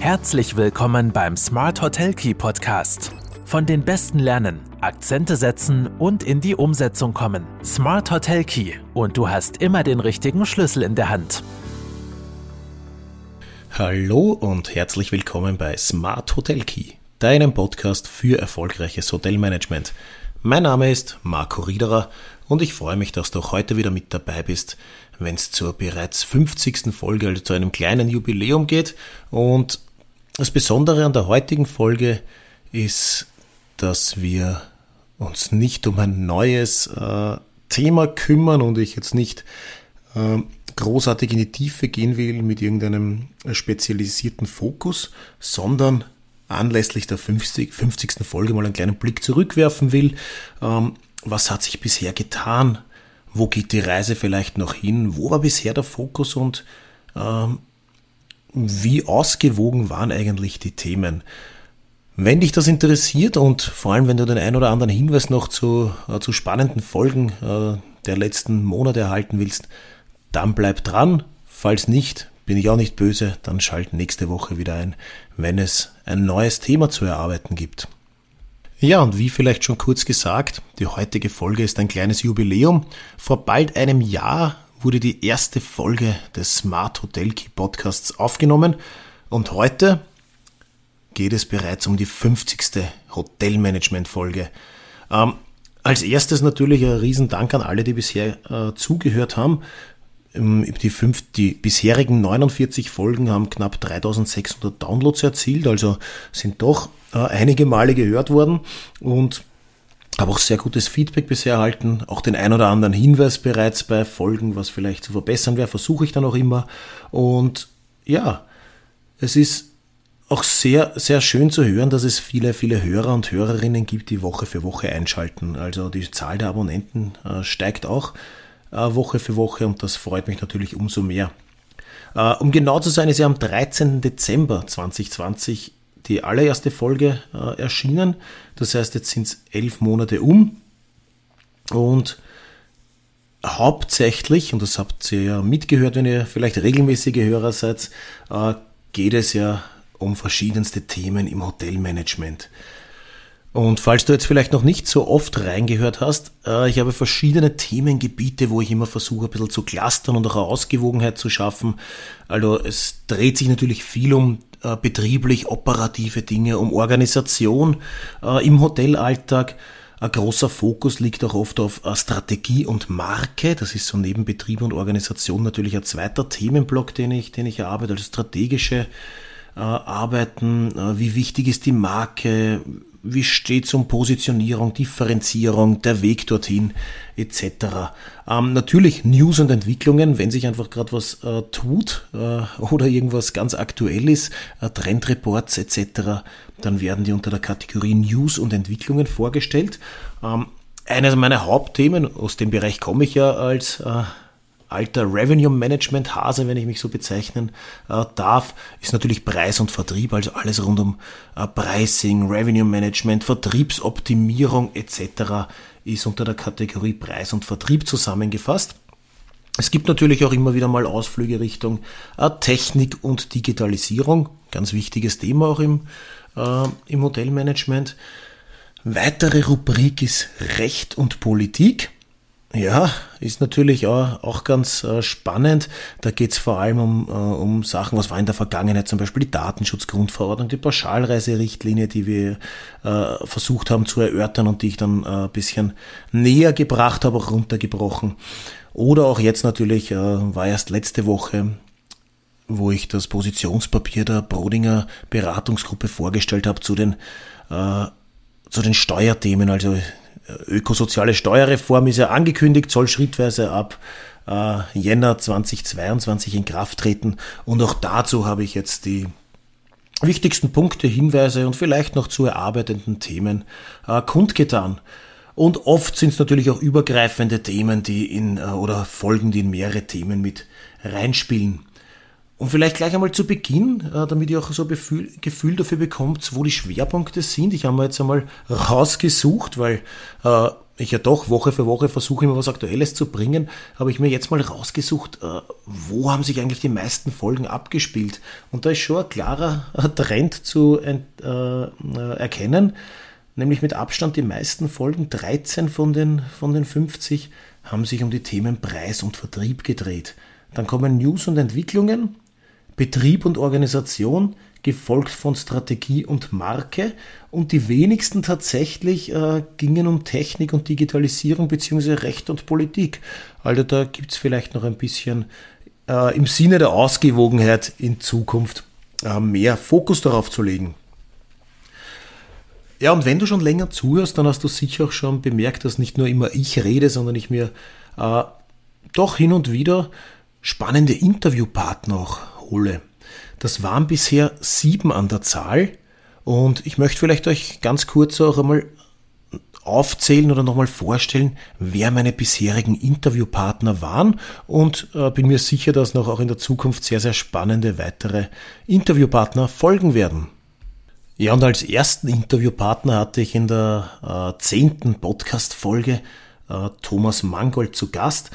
Herzlich willkommen beim Smart Hotel Key Podcast. Von den Besten lernen, Akzente setzen und in die Umsetzung kommen. Smart Hotel Key und du hast immer den richtigen Schlüssel in der Hand. Hallo und herzlich willkommen bei Smart Hotel Key, deinem Podcast für erfolgreiches Hotelmanagement. Mein Name ist Marco Riederer und ich freue mich, dass du auch heute wieder mit dabei bist, wenn es zur bereits 50. Folge, also zu einem kleinen Jubiläum geht. Und das Besondere an der heutigen Folge ist, dass wir uns nicht um ein neues äh, Thema kümmern und ich jetzt nicht äh, großartig in die Tiefe gehen will mit irgendeinem spezialisierten Fokus, sondern anlässlich der 50, 50. Folge mal einen kleinen Blick zurückwerfen will. Ähm, was hat sich bisher getan? Wo geht die Reise vielleicht noch hin? Wo war bisher der Fokus und ähm, wie ausgewogen waren eigentlich die Themen? Wenn dich das interessiert und vor allem wenn du den ein oder anderen Hinweis noch zu, äh, zu spannenden Folgen äh, der letzten Monate erhalten willst, dann bleib dran. Falls nicht, bin ich auch nicht böse, dann schalt nächste Woche wieder ein, wenn es ein neues Thema zu erarbeiten gibt. Ja, und wie vielleicht schon kurz gesagt, die heutige Folge ist ein kleines Jubiläum. Vor bald einem Jahr wurde die erste Folge des Smart Hotel Key Podcasts aufgenommen und heute geht es bereits um die 50. Hotelmanagement-Folge. Ähm, als erstes natürlich ein Riesendank an alle, die bisher äh, zugehört haben. Ähm, die, fünf, die bisherigen 49 Folgen haben knapp 3600 Downloads erzielt, also sind doch äh, einige Male gehört worden und habe auch sehr gutes Feedback bisher erhalten, auch den ein oder anderen Hinweis bereits bei Folgen, was vielleicht zu verbessern wäre, versuche ich dann auch immer. Und ja, es ist auch sehr, sehr schön zu hören, dass es viele, viele Hörer und Hörerinnen gibt, die Woche für Woche einschalten. Also die Zahl der Abonnenten äh, steigt auch äh, Woche für Woche und das freut mich natürlich umso mehr. Äh, um genau zu sein, ist ja am 13. Dezember 2020 die allererste Folge äh, erschienen. Das heißt, jetzt sind es elf Monate um. Und hauptsächlich, und das habt ihr ja mitgehört, wenn ihr vielleicht regelmäßige Hörer seid, äh, geht es ja um verschiedenste Themen im Hotelmanagement. Und falls du jetzt vielleicht noch nicht so oft reingehört hast, äh, ich habe verschiedene Themengebiete, wo ich immer versuche, ein bisschen zu clustern und auch eine Ausgewogenheit zu schaffen. Also es dreht sich natürlich viel um äh, betrieblich operative Dinge, um Organisation äh, im Hotelalltag. Ein großer Fokus liegt auch oft auf äh, Strategie und Marke. Das ist so neben Betrieb und Organisation natürlich ein zweiter Themenblock, den ich, den ich arbeite, also strategische äh, Arbeiten. Äh, wie wichtig ist die Marke? Wie steht es um Positionierung, Differenzierung, der Weg dorthin etc. Ähm, natürlich News und Entwicklungen, wenn sich einfach gerade was äh, tut äh, oder irgendwas ganz aktuell ist, äh, Trendreports etc., dann werden die unter der Kategorie News und Entwicklungen vorgestellt. Ähm, eines meiner Hauptthemen, aus dem Bereich komme ich ja als äh, alter Revenue Management Hase, wenn ich mich so bezeichnen äh, darf, ist natürlich Preis und Vertrieb, also alles rund um äh, Pricing, Revenue Management, Vertriebsoptimierung etc. ist unter der Kategorie Preis und Vertrieb zusammengefasst. Es gibt natürlich auch immer wieder mal Ausflüge Richtung äh, Technik und Digitalisierung, ganz wichtiges Thema auch im, äh, im Hotelmanagement. Weitere Rubrik ist Recht und Politik. Ja, ist natürlich auch, ganz äh, spannend. Da geht es vor allem um, äh, um Sachen, was war in der Vergangenheit, zum Beispiel die Datenschutzgrundverordnung, die Pauschalreiserichtlinie, die wir äh, versucht haben zu erörtern und die ich dann ein bisschen näher gebracht habe, auch runtergebrochen. Oder auch jetzt natürlich, war erst letzte Woche wo ich das Positionspapier der Brodinger Beratungsgruppe vorgestellt habe zu den, zu den Steuerthemen, also ökosoziale Steuerreform ist ja angekündigt, soll schrittweise ab äh, Jänner 2022 in Kraft treten. Und auch dazu habe ich jetzt die wichtigsten Punkte, Hinweise und vielleicht noch zu erarbeitenden Themen äh, kundgetan. Und oft sind es natürlich auch übergreifende Themen, die in äh, oder Folgen, die in mehrere Themen mit reinspielen. Und vielleicht gleich einmal zu Beginn, äh, damit ihr auch so ein Gefühl dafür bekommt, wo die Schwerpunkte sind. Ich habe mir jetzt einmal rausgesucht, weil äh, ich ja doch Woche für Woche versuche, immer was Aktuelles zu bringen, habe ich mir jetzt mal rausgesucht, äh, wo haben sich eigentlich die meisten Folgen abgespielt. Und da ist schon ein klarer Trend zu erkennen, nämlich mit Abstand die meisten Folgen, 13 von den, von den 50, haben sich um die Themen Preis und Vertrieb gedreht. Dann kommen News und Entwicklungen, Betrieb und Organisation, gefolgt von Strategie und Marke und die wenigsten tatsächlich äh, gingen um Technik und Digitalisierung bzw. Recht und Politik. Also da gibt es vielleicht noch ein bisschen äh, im Sinne der Ausgewogenheit in Zukunft äh, mehr Fokus darauf zu legen. Ja, und wenn du schon länger zuhörst, dann hast du sicher auch schon bemerkt, dass nicht nur immer ich rede, sondern ich mir äh, doch hin und wieder spannende Interviewpartner auch hole. Das waren bisher sieben an der Zahl und ich möchte vielleicht euch ganz kurz auch einmal aufzählen oder nochmal vorstellen, wer meine bisherigen Interviewpartner waren und äh, bin mir sicher, dass noch auch in der Zukunft sehr, sehr spannende weitere Interviewpartner folgen werden. Ja, und als ersten Interviewpartner hatte ich in der äh, zehnten Podcast-Folge äh, Thomas Mangold zu Gast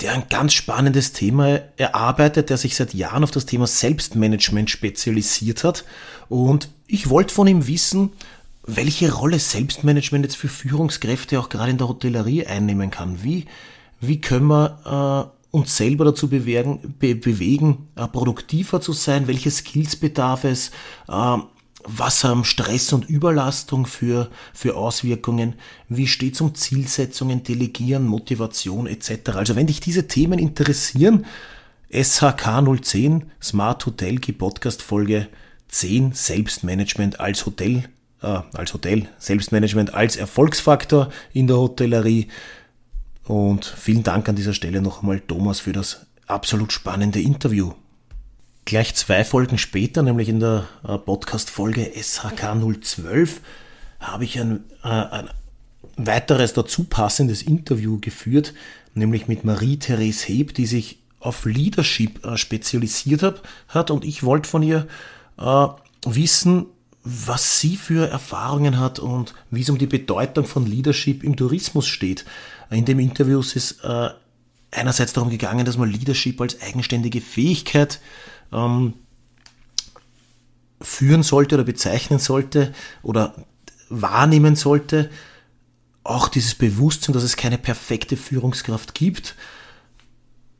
der ein ganz spannendes Thema erarbeitet, der sich seit Jahren auf das Thema Selbstmanagement spezialisiert hat. Und ich wollte von ihm wissen, welche Rolle Selbstmanagement jetzt für Führungskräfte auch gerade in der Hotellerie einnehmen kann. Wie, wie können wir äh, uns selber dazu bewegen, be bewegen äh, produktiver zu sein? Welche Skills bedarf es? Äh, was haben Stress und Überlastung für, für Auswirkungen? Wie steht es um Zielsetzungen, Delegieren, Motivation etc.? Also wenn dich diese Themen interessieren, SHK 010, Smart Hotel, Podcast Folge 10, Selbstmanagement als Hotel, äh, als Hotel, Selbstmanagement als Erfolgsfaktor in der Hotellerie. Und vielen Dank an dieser Stelle noch einmal Thomas für das absolut spannende Interview. Gleich zwei Folgen später, nämlich in der äh, Podcast-Folge SHK 012, habe ich ein, äh, ein weiteres dazu passendes Interview geführt, nämlich mit Marie-Therese Heb, die sich auf Leadership äh, spezialisiert hat und ich wollte von ihr wissen, was sie für Erfahrungen hat und wie es um die Bedeutung von Leadership im Tourismus steht. In dem Interview ist es einerseits darum gegangen, dass man Leadership als eigenständige Fähigkeit ähm, führen sollte oder bezeichnen sollte oder wahrnehmen sollte. Auch dieses Bewusstsein, dass es keine perfekte Führungskraft gibt.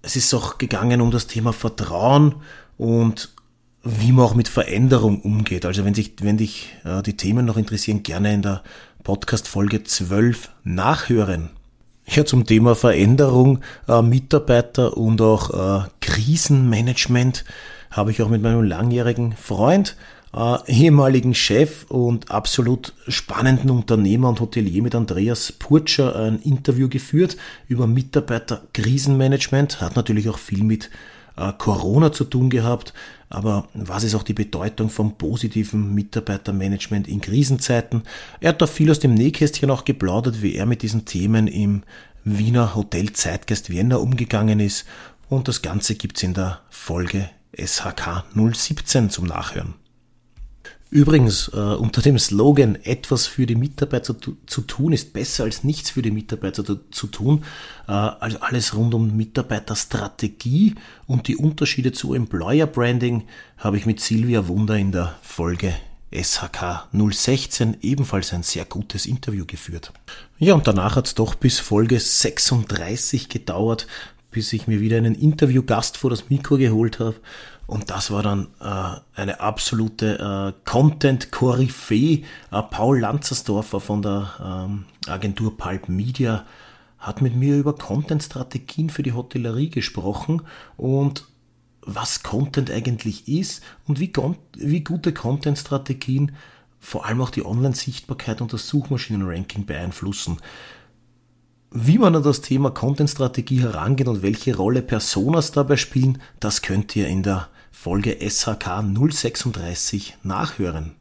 Es ist auch gegangen um das Thema Vertrauen und wie man auch mit Veränderung umgeht. Also wenn, sich, wenn dich äh, die Themen noch interessieren, gerne in der Podcast Folge 12 nachhören. Ja, zum Thema Veränderung, äh, Mitarbeiter und auch äh, Krisenmanagement habe ich auch mit meinem langjährigen Freund, äh, ehemaligen Chef und absolut spannenden Unternehmer und Hotelier mit Andreas Purtscher ein Interview geführt über Mitarbeiter-Krisenmanagement. Hat natürlich auch viel mit äh, Corona zu tun gehabt, aber was ist auch die Bedeutung vom positiven Mitarbeitermanagement in Krisenzeiten? Er hat da viel aus dem Nähkästchen auch geplaudert, wie er mit diesen Themen im Wiener Hotel Zeitgeist Vienna umgegangen ist und das Ganze gibt's in der Folge SHK 017 zum Nachhören. Übrigens, äh, unter dem Slogan etwas für die Mitarbeiter zu, zu, tun ist besser als nichts für die Mitarbeiter zu, zu tun, äh, also alles rund um Mitarbeiterstrategie und die Unterschiede zu Employer Branding habe ich mit Silvia Wunder in der Folge SHK 016 ebenfalls ein sehr gutes Interview geführt. Ja, und danach hat es doch bis Folge 36 gedauert, bis ich mir wieder einen Interviewgast vor das Mikro geholt habe. Und das war dann äh, eine absolute äh, Content-Koryphäe. Äh, Paul Lanzersdorfer von der ähm, Agentur Pulp Media hat mit mir über Content-Strategien für die Hotellerie gesprochen und was Content eigentlich ist und wie, wie gute Content-Strategien vor allem auch die Online-Sichtbarkeit und das Suchmaschinen-Ranking beeinflussen wie man an das Thema Content-Strategie herangeht und welche Rolle Personas dabei spielen, das könnt ihr in der Folge SHK 036 nachhören.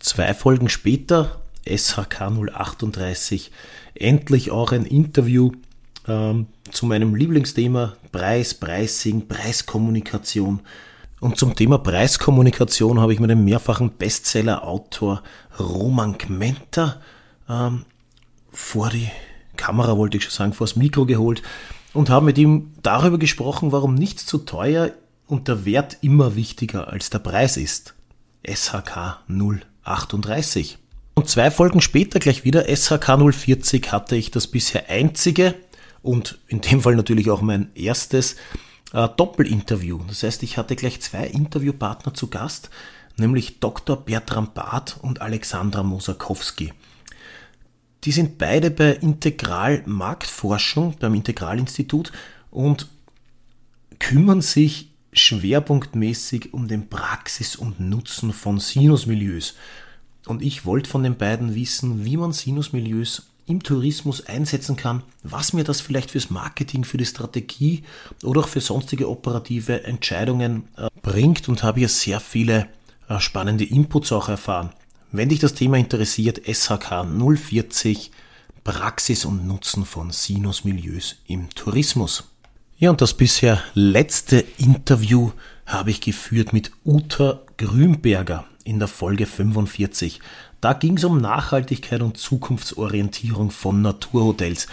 Zwei Folgen später, SHK 038, endlich auch ein Interview ähm, zu meinem Lieblingsthema Preis, Pricing, Preiskommunikation. Und zum Thema Preiskommunikation habe ich mit dem mehrfachen Bestseller-Autor Roman Gmenter ähm, vor die Kamera, wollte ich schon sagen, vor das Mikro geholt und habe mit ihm darüber gesprochen, warum nichts zu teuer und der Wert immer wichtiger als der Preis ist. SHK 038. Und zwei Folgen später gleich wieder SHK 040 hatte ich das bisher einzige und in dem Fall natürlich auch mein erstes äh, Doppelinterview. Das heißt, ich hatte gleich zwei Interviewpartner zu Gast, nämlich Dr. Bertram Barth und Alexandra Mosakowski. Die sind beide bei Integral Marktforschung beim Integralinstitut und kümmern sich schwerpunktmäßig um den Praxis und Nutzen von Sinusmilieus. Und ich wollte von den beiden wissen, wie man Sinusmilieus im Tourismus einsetzen kann, was mir das vielleicht fürs Marketing, für die Strategie oder auch für sonstige operative Entscheidungen äh, bringt und habe hier sehr viele äh, spannende Inputs auch erfahren. Wenn dich das Thema interessiert, SHK 040 Praxis und Nutzen von Sinusmilieus im Tourismus. Ja, und das bisher letzte Interview habe ich geführt mit Uta Grünberger in der Folge 45. Da ging es um Nachhaltigkeit und Zukunftsorientierung von Naturhotels.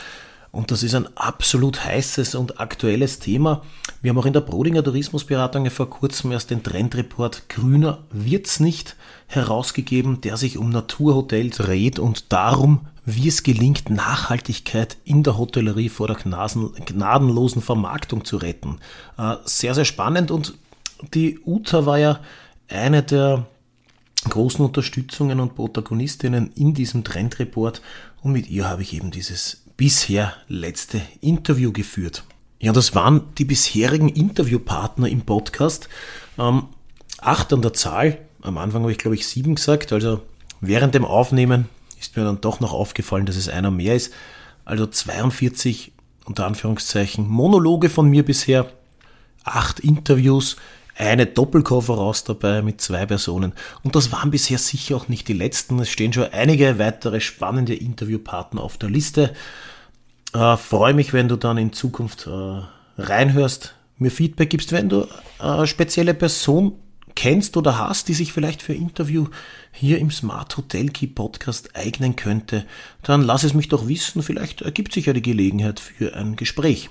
Und das ist ein absolut heißes und aktuelles Thema. Wir haben auch in der Brodinger Tourismusberatung vor kurzem erst den Trendreport Grüner wird's nicht herausgegeben, der sich um Naturhotels dreht und darum, wie es gelingt, Nachhaltigkeit in der Hotellerie vor der gnadenlosen Vermarktung zu retten. Äh, sehr, sehr spannend und die Uta war ja eine der großen Unterstützungen und Protagonistinnen in diesem Trendreport und mit ihr habe ich eben dieses bisher letzte Interview geführt. Ja, das waren die bisherigen Interviewpartner im Podcast. Ähm, acht an der Zahl. Am Anfang habe ich, glaube ich, sieben gesagt. Also während dem Aufnehmen ist mir dann doch noch aufgefallen, dass es einer mehr ist. Also 42 unter Anführungszeichen Monologe von mir bisher, acht Interviews eine Doppelkoffer raus dabei mit zwei Personen. Und das waren bisher sicher auch nicht die letzten. Es stehen schon einige weitere spannende Interviewpartner auf der Liste. Äh, Freue mich, wenn du dann in Zukunft äh, reinhörst, mir Feedback gibst, wenn du eine spezielle Person kennst oder hast, die sich vielleicht für Interview hier im Smart Hotel Key Podcast eignen könnte, dann lass es mich doch wissen, vielleicht ergibt sich ja die Gelegenheit für ein Gespräch.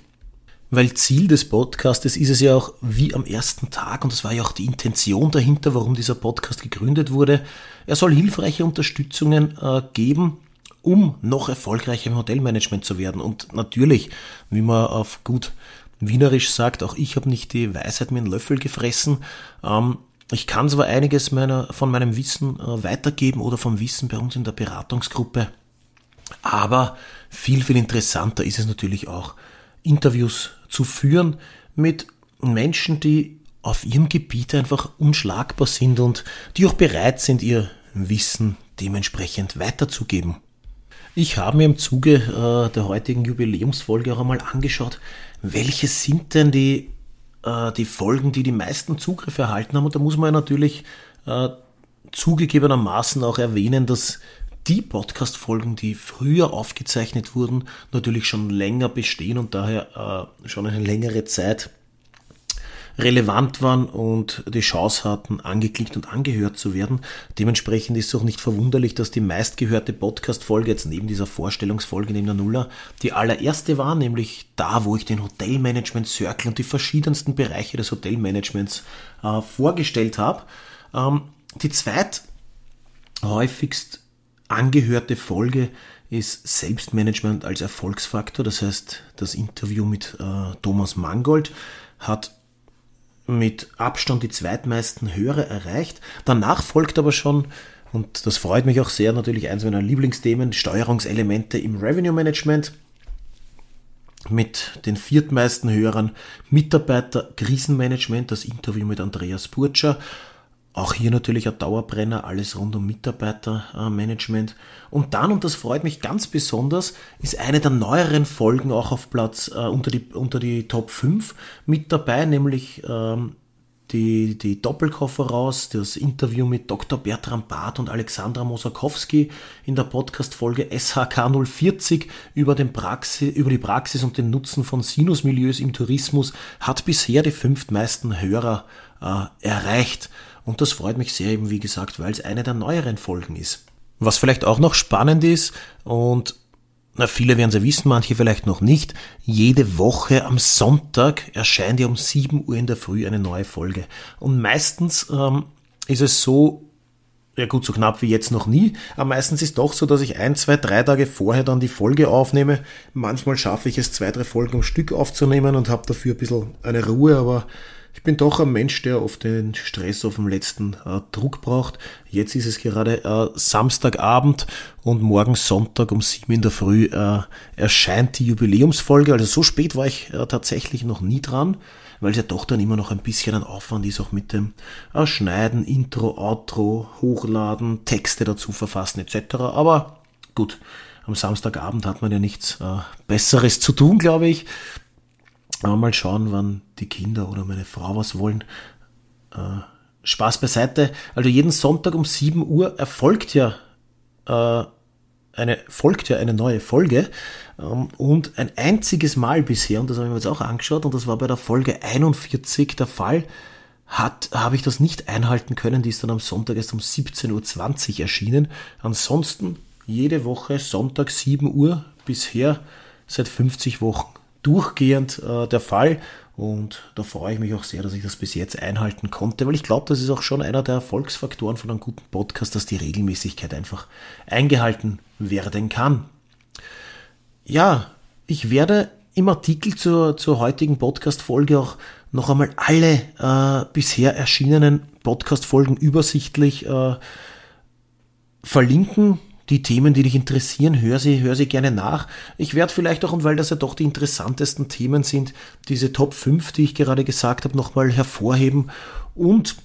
Weil Ziel des Podcastes ist es ja auch wie am ersten Tag, und das war ja auch die Intention dahinter, warum dieser Podcast gegründet wurde, er soll hilfreiche Unterstützungen äh, geben, um noch erfolgreicher im Hotelmanagement zu werden. Und natürlich, wie man auf gut Wienerisch sagt, auch ich habe nicht die Weisheit mit einem Löffel gefressen. Ähm, ich kann zwar einiges meiner, von meinem Wissen äh, weitergeben oder vom Wissen bei uns in der Beratungsgruppe, aber viel, viel interessanter ist es natürlich auch, Interviews zu führen mit Menschen, die auf ihrem Gebiet einfach unschlagbar sind und die auch bereit sind, ihr Wissen dementsprechend weiterzugeben. Ich habe mir im Zuge äh, der heutigen Jubiläumsfolge auch einmal angeschaut, welche sind denn die, äh, die Folgen, die die meisten Zugriffe erhalten haben. Und da muss man ja natürlich äh, zugegebenermaßen auch erwähnen, dass die Podcast-Folgen, die früher aufgezeichnet wurden, natürlich schon länger bestehen und daher äh, schon eine längere Zeit relevant waren und die Chance hatten, angeklickt und angehört zu werden. Dementsprechend ist es auch nicht verwunderlich, dass die meistgehörte Podcast-Folge jetzt neben dieser Vorstellungsfolge, neben der Nuller, die allererste war, nämlich da, wo ich den Hotelmanagement Circle und die verschiedensten Bereiche des Hotelmanagements äh, vorgestellt habe. Ähm, die zweit häufigst angehörte Folge ist Selbstmanagement als Erfolgsfaktor. Das heißt, das Interview mit äh, Thomas Mangold hat mit Abstand die zweitmeisten Hörer erreicht. Danach folgt aber schon, und das freut mich auch sehr, natürlich eins meiner Lieblingsthemen, Steuerungselemente im Revenue Management mit den viertmeisten Hörern Mitarbeiter Krisenmanagement, das Interview mit Andreas Burtscher auch hier natürlich ein Dauerbrenner, alles rund um Mitarbeitermanagement. Und dann, und das freut mich ganz besonders, ist eine der neueren Folgen auch auf Platz äh, unter, die, unter die Top 5 mit dabei, nämlich ähm, die, die Doppelkoffer raus, das Interview mit Dr. Bertram Barth und Alexandra Mosakowski in der Podcast-Folge SHK 040 über, den Praxis, über die Praxis und den Nutzen von Sinusmilieus im Tourismus hat bisher die fünftmeisten Hörer äh, erreicht. Und das freut mich sehr eben, wie gesagt, weil es eine der neueren Folgen ist. Was vielleicht auch noch spannend ist und na, viele werden sie wissen, manche vielleicht noch nicht. Jede Woche am Sonntag erscheint ja um 7 Uhr in der Früh eine neue Folge. Und meistens ähm, ist es so, ja gut, so knapp wie jetzt noch nie, aber meistens ist doch so, dass ich ein, zwei, drei Tage vorher dann die Folge aufnehme. Manchmal schaffe ich es, zwei, drei Folgen am Stück aufzunehmen und habe dafür ein bisschen eine Ruhe, aber ich bin doch ein Mensch, der oft den Stress auf dem letzten äh, Druck braucht. Jetzt ist es gerade äh, Samstagabend und morgen Sonntag um sieben in der Früh äh, erscheint die Jubiläumsfolge. Also so spät war ich äh, tatsächlich noch nie dran, weil es ja doch dann immer noch ein bisschen ein Aufwand ist, auch mit dem äh, Schneiden, Intro, Outro, Hochladen, Texte dazu verfassen etc. Aber gut, am Samstagabend hat man ja nichts äh, Besseres zu tun, glaube ich. Aber mal schauen, wann die Kinder oder meine Frau was wollen. Äh, Spaß beiseite. Also jeden Sonntag um 7 Uhr erfolgt ja äh, eine, folgt ja eine neue Folge. Ähm, und ein einziges Mal bisher, und das habe ich mir jetzt auch angeschaut, und das war bei der Folge 41 der Fall, hat, habe ich das nicht einhalten können. Die ist dann am Sonntag erst um 17.20 Uhr erschienen. Ansonsten jede Woche Sonntag 7 Uhr bisher seit 50 Wochen durchgehend äh, der Fall. Und da freue ich mich auch sehr, dass ich das bis jetzt einhalten konnte, weil ich glaube, das ist auch schon einer der Erfolgsfaktoren von einem guten Podcast, dass die Regelmäßigkeit einfach eingehalten werden kann. Ja, ich werde im Artikel zur, zur heutigen Podcast-Folge auch noch einmal alle äh, bisher erschienenen Podcast-Folgen übersichtlich äh, verlinken die Themen, die dich interessieren, hör sie, hör sie gerne nach. Ich werde vielleicht auch, und weil das ja doch die interessantesten Themen sind, diese Top 5, die ich gerade gesagt habe, nochmal hervorheben und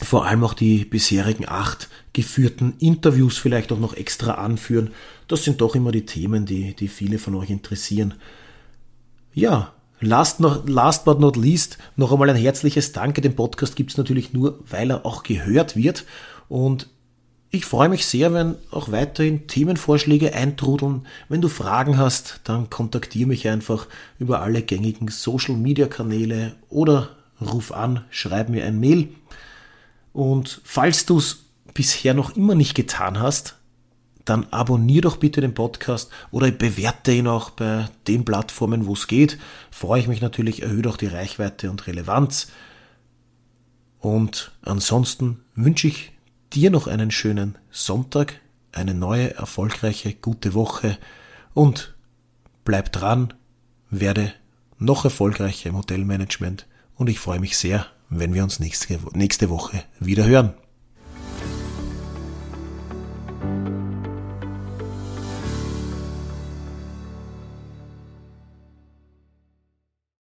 vor allem auch die bisherigen acht geführten Interviews vielleicht auch noch extra anführen. Das sind doch immer die Themen, die, die viele von euch interessieren. Ja, Last, not, last but not least noch einmal ein herzliches Danke. Den Podcast gibt es natürlich nur, weil er auch gehört wird. Und ich freue mich sehr, wenn auch weiterhin Themenvorschläge eintrudeln. Wenn du Fragen hast, dann kontaktiere mich einfach über alle gängigen Social Media Kanäle oder ruf an, schreib mir ein Mail. Und falls du es bisher noch immer nicht getan hast, dann abonniere doch bitte den Podcast oder bewerte ihn auch bei den Plattformen, wo es geht. Freue ich mich natürlich, erhöht auch die Reichweite und Relevanz. Und ansonsten wünsche ich dir noch einen schönen Sonntag, eine neue, erfolgreiche, gute Woche und bleib dran, werde noch erfolgreicher im Hotelmanagement und ich freue mich sehr, wenn wir uns nächste, nächste Woche wieder hören.